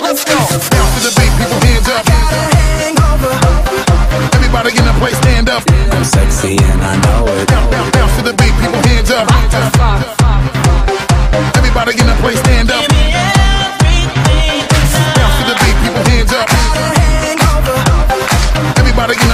Let's go. Down to the beat, people hands up. Everybody in the place stand up. I'm sexy and I know it. Down, down, down to the beat, people hands up. Everybody in the place stand up.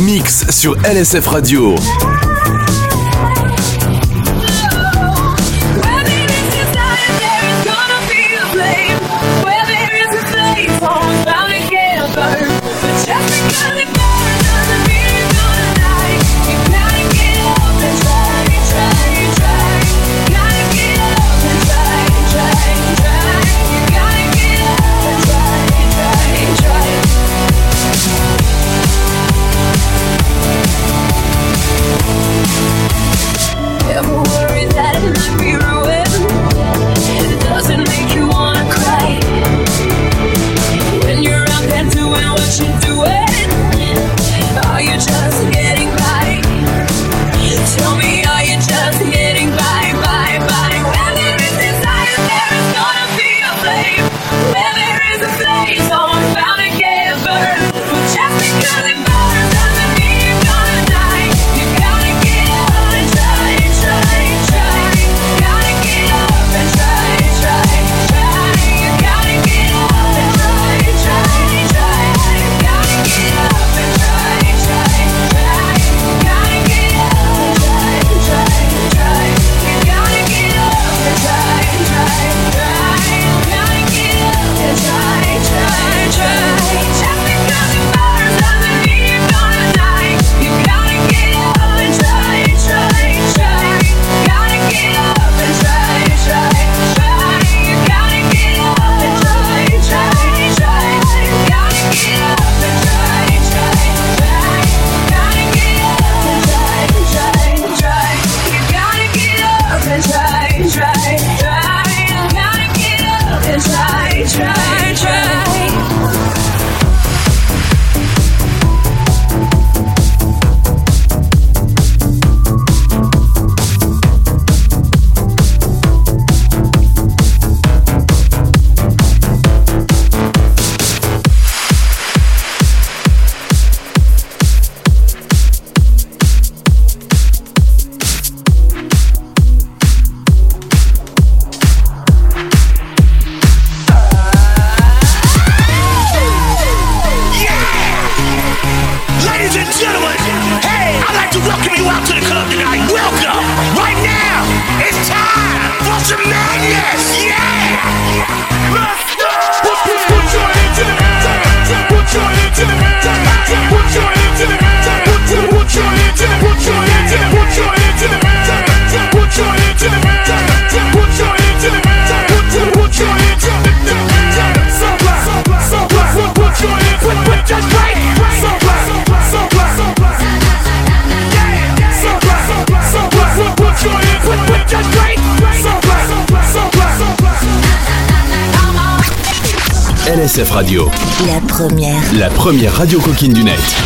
Mix sur LSF Radio. première radio coquine du net.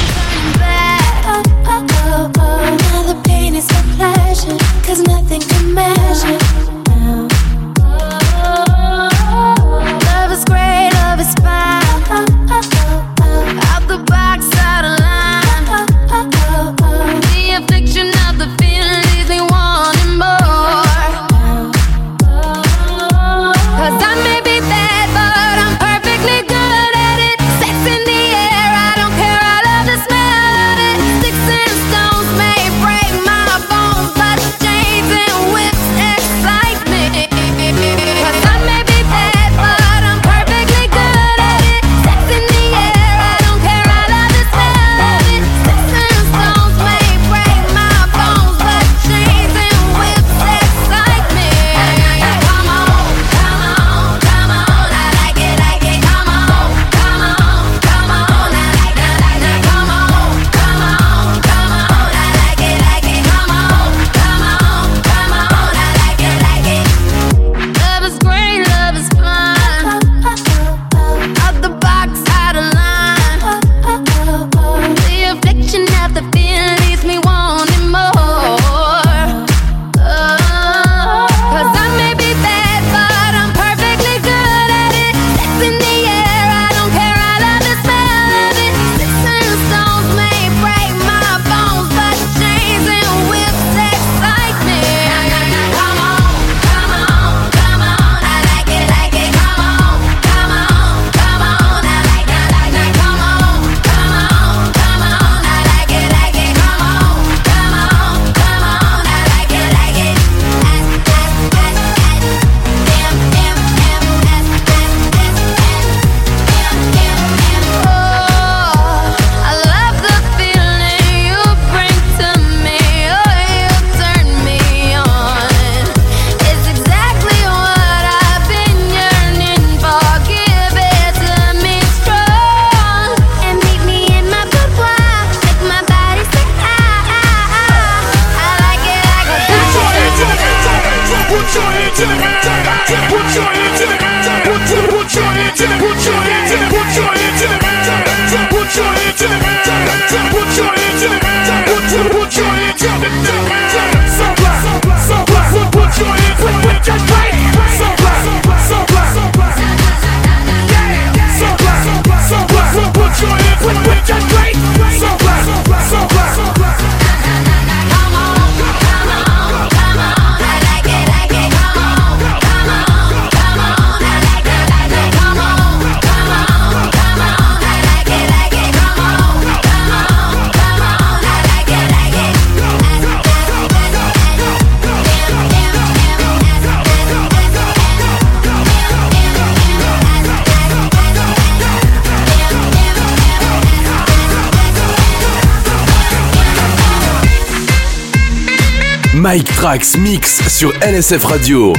Trax Mix sur LSF Radio.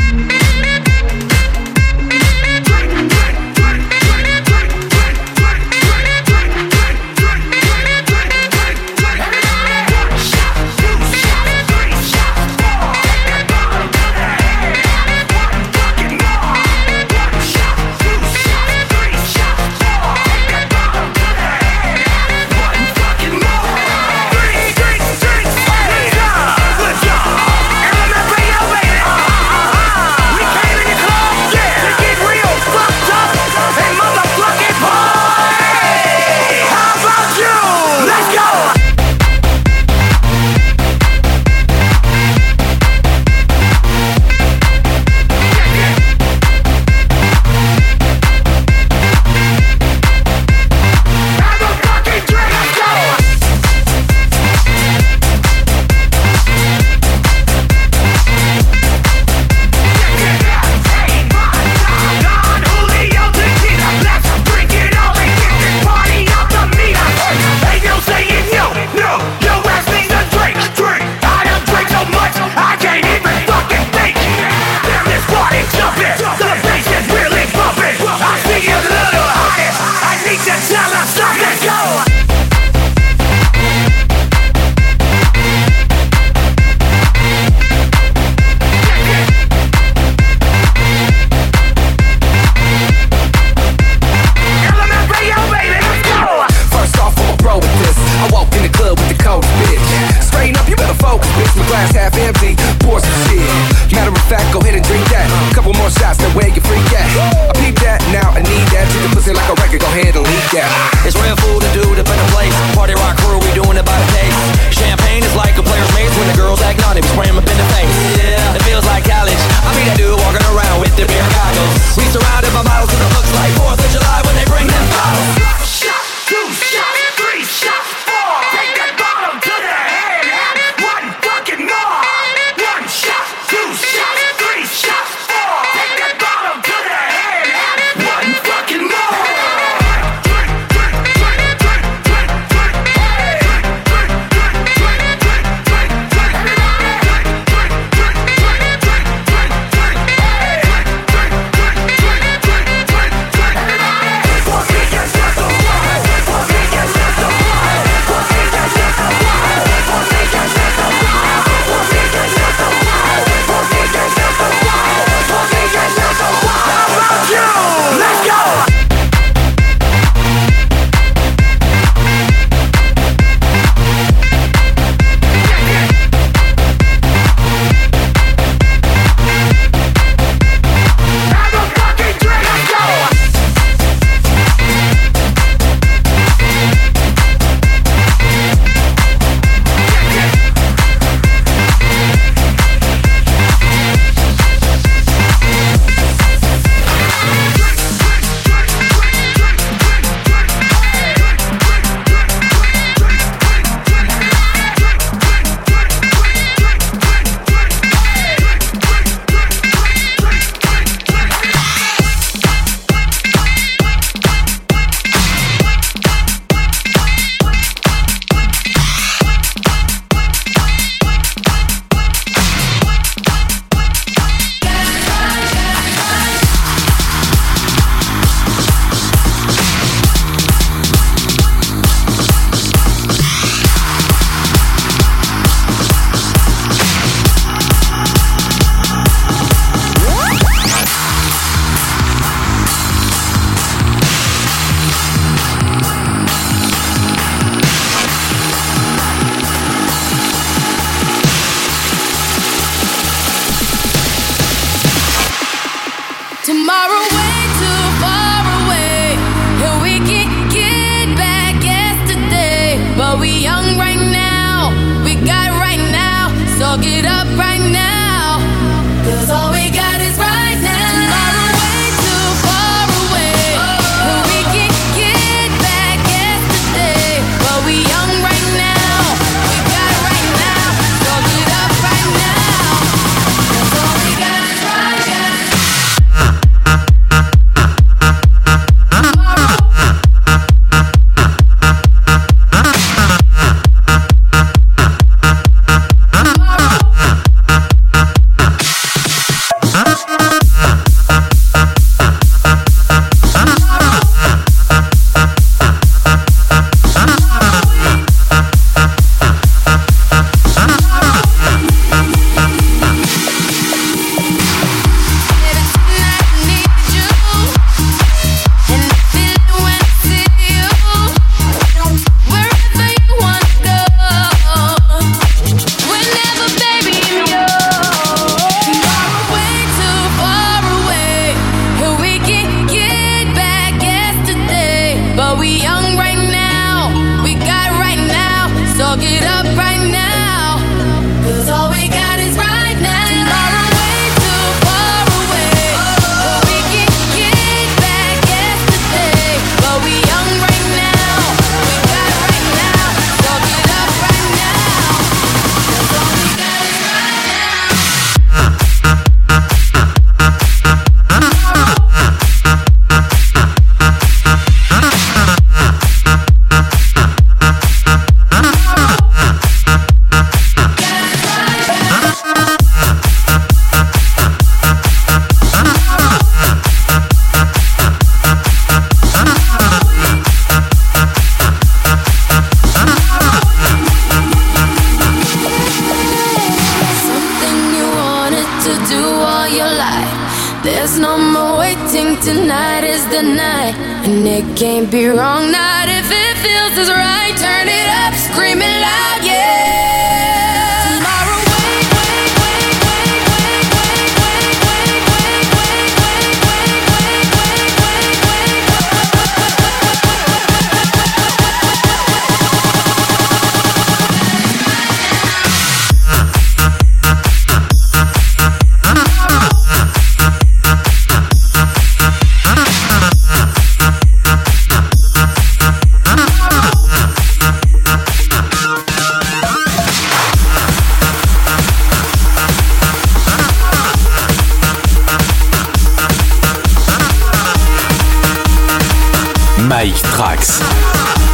There's no more waiting, tonight is the night. And it can't be wrong, not if it feels as right. Turn it up, screaming loud, yeah.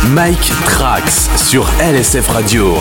Mike Trax sur LSF Radio.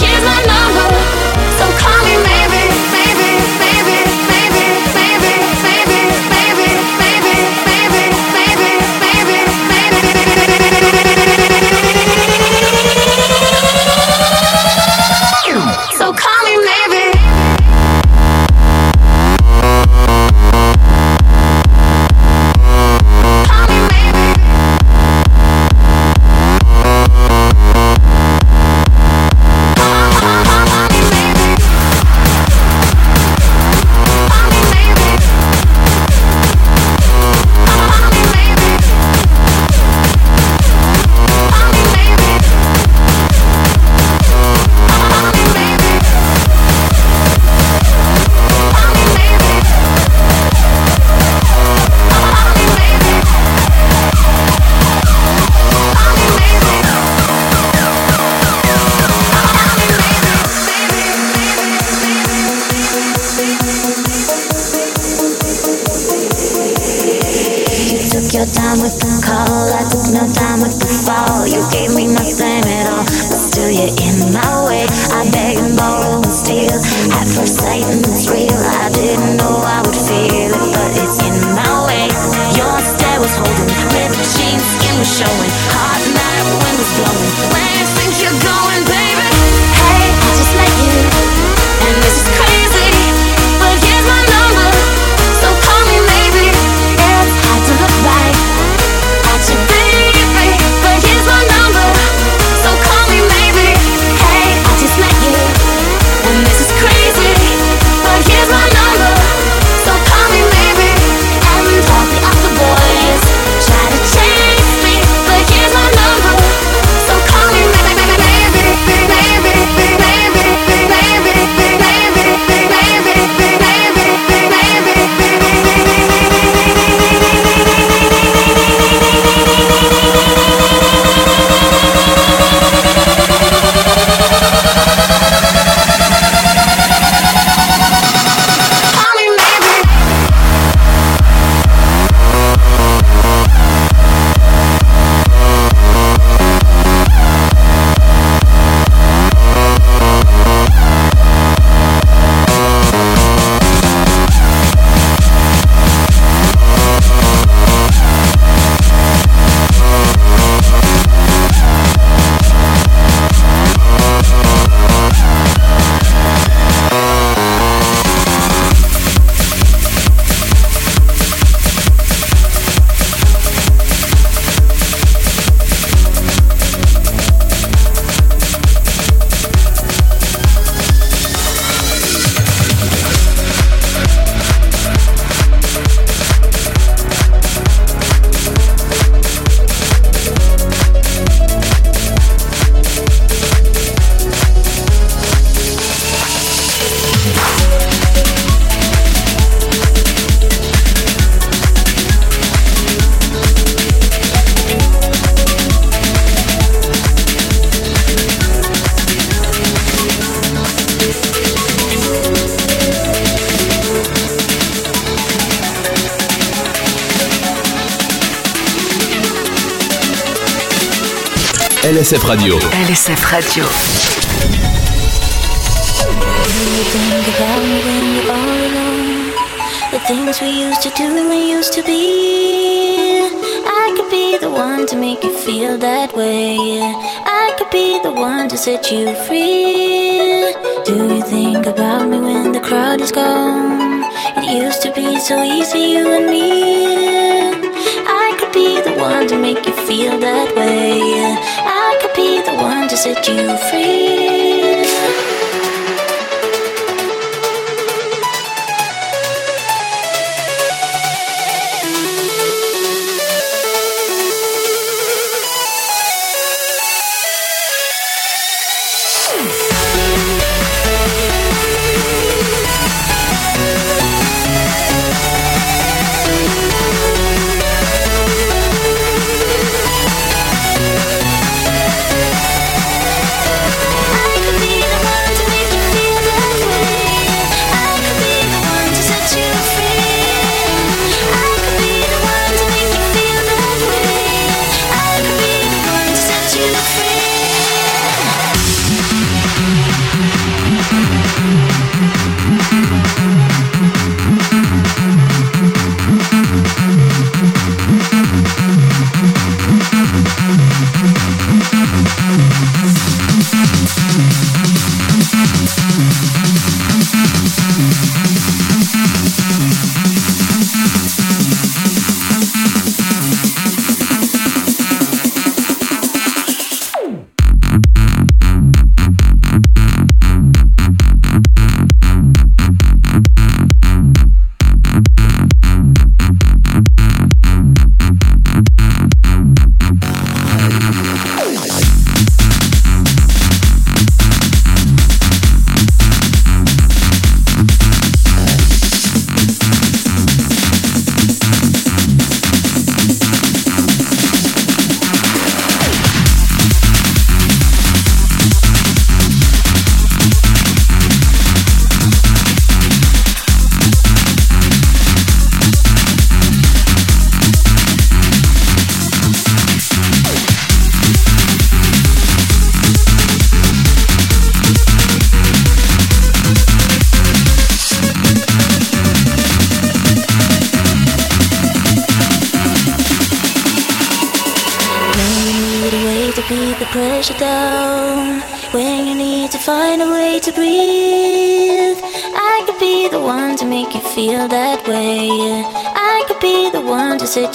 Here's my number. LSF Radio. LSF Radio. You think about me when you're all alone. The things we used to do and we used to be. I could be the one to make you feel that way. I could be the one to set you free. Do you think about me when the crowd is gone? It used to be so easy, you and me. I could be the one to make you feel that way. I to set you free.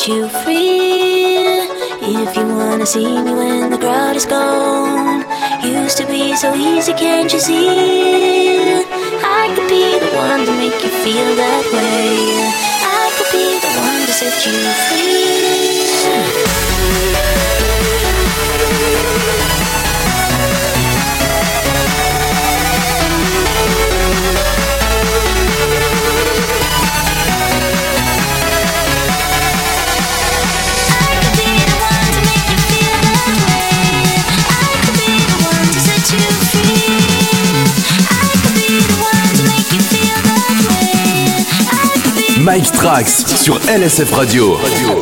You free. If you wanna see me Mike Trax sur LSF radio.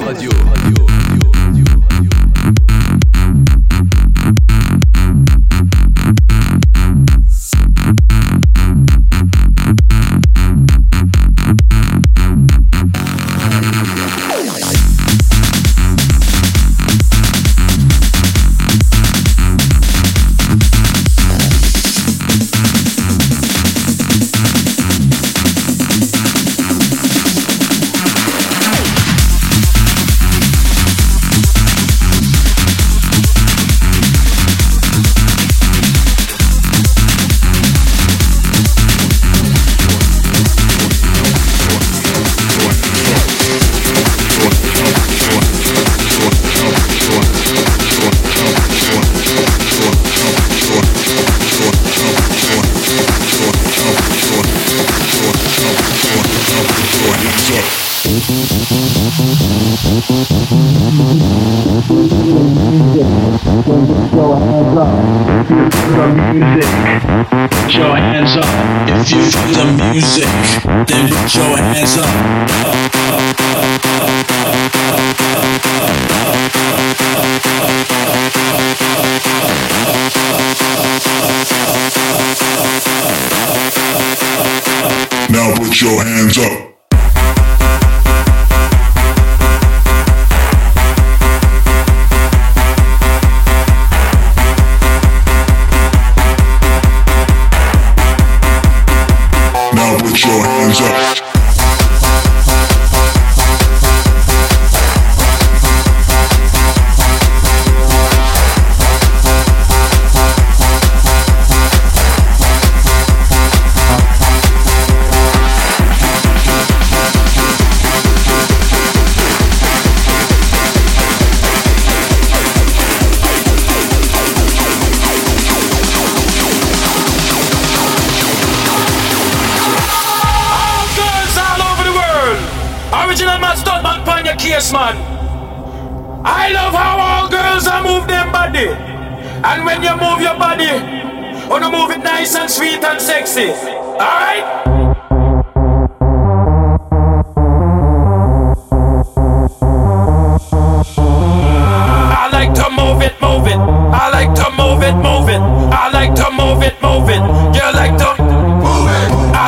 Original man, stunt man, pan your case, man. I love how all girls are move them body. And when you move your body, wanna move it nice and sweet and sexy. Alright? I like to move it, move it. I like to move it, move it. I like to move it, move it. You like to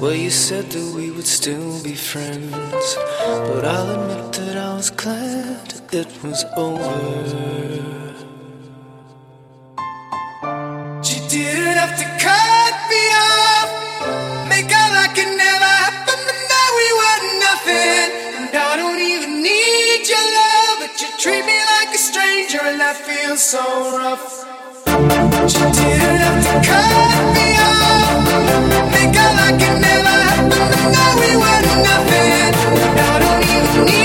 well, you said that we would still be friends. But I'll admit that I was glad it was over. You didn't have to cut me off. Make out like it never happened, but now we were nothing. And I don't even need your love, but you treat me like a stranger, and that feels so rough. You didn't have to cut me off. Nothing. And I even need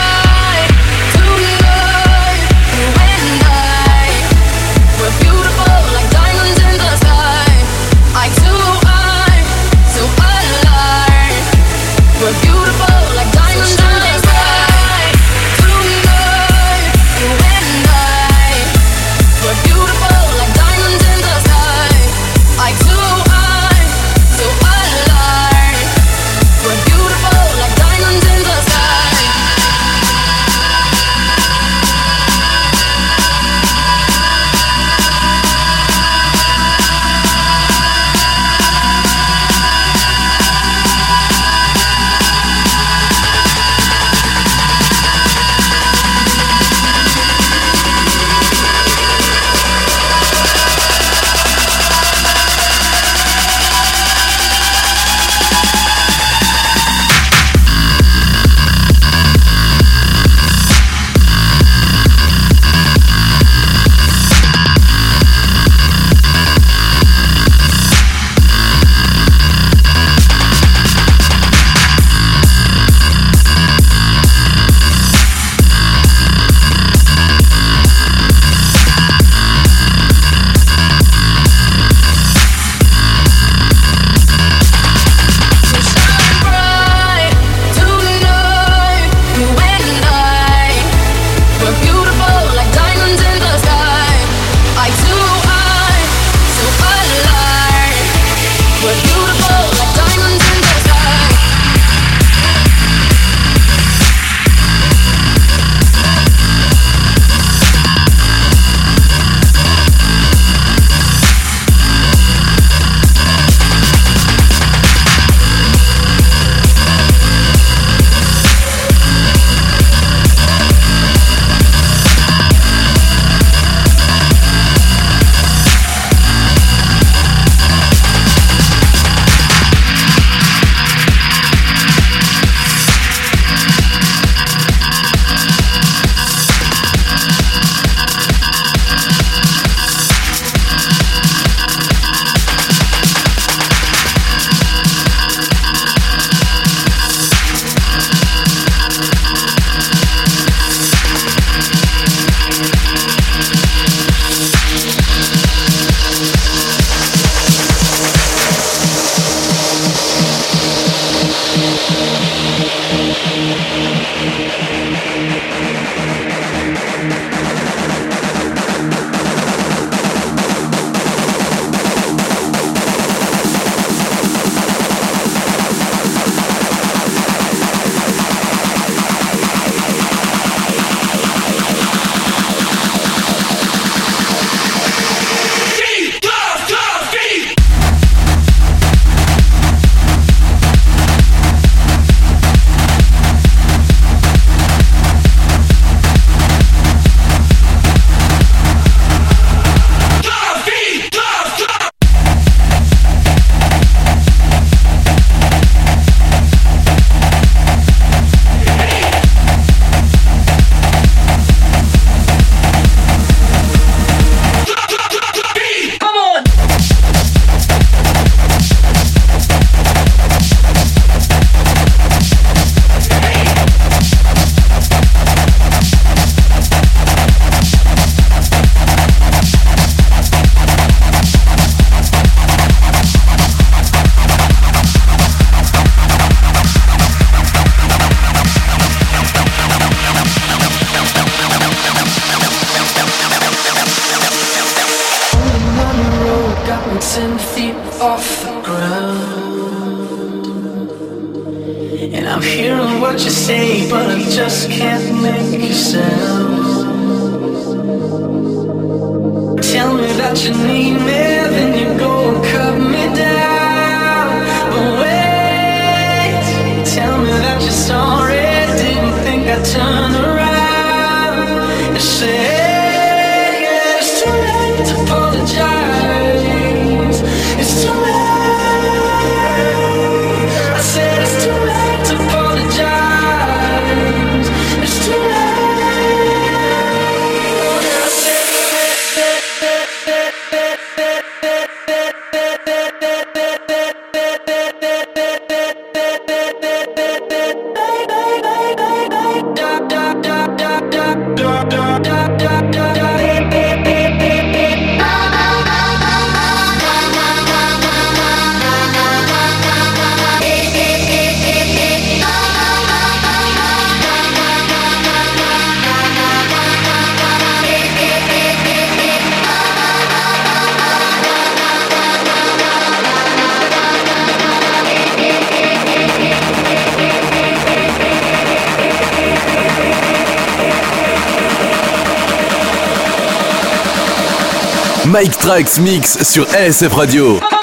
Mike Trax Mix sur ASF Radio.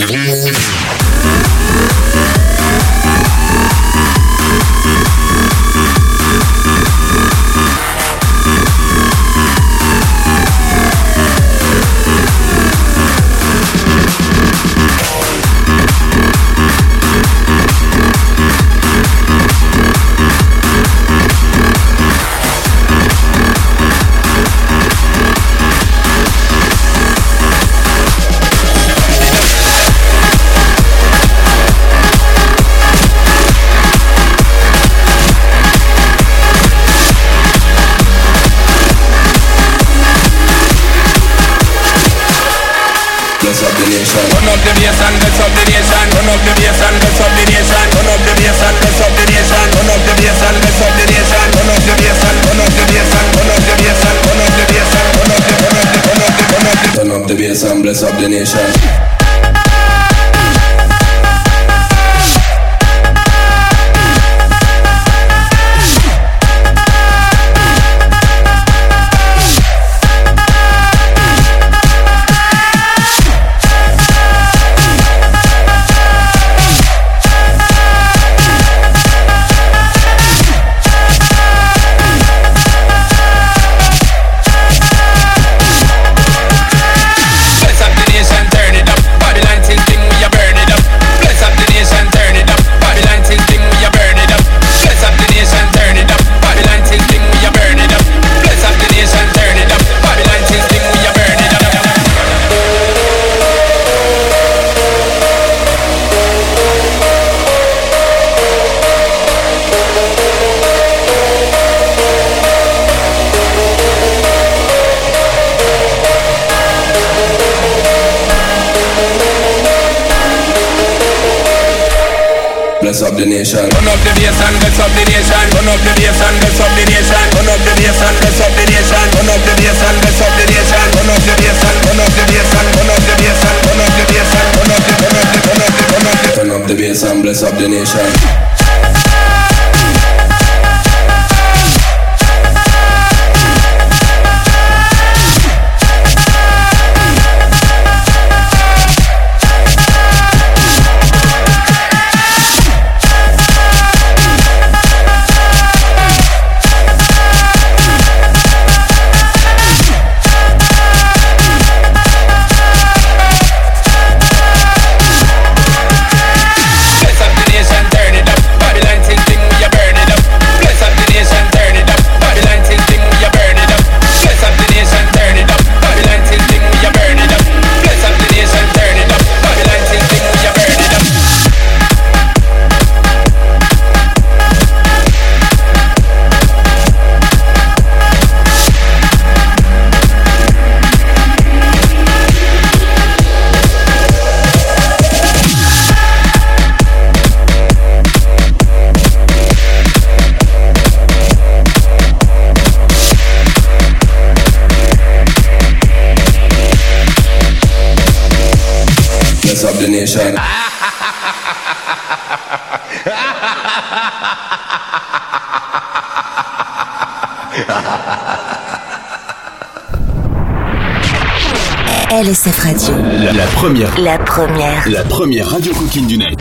Turn bless up the nation. Run up the bass and bless up the nation. Run up the bass and bless up the nation. Run up the bass and bless up the nation. Run up the bass and bless up the nation. Run up the bass and run up the bass and run up the bass and run up the bass and run up the run up the run up the run up the Turn up the bass and bless up the nation. La première. La première. La première radio coquine du net.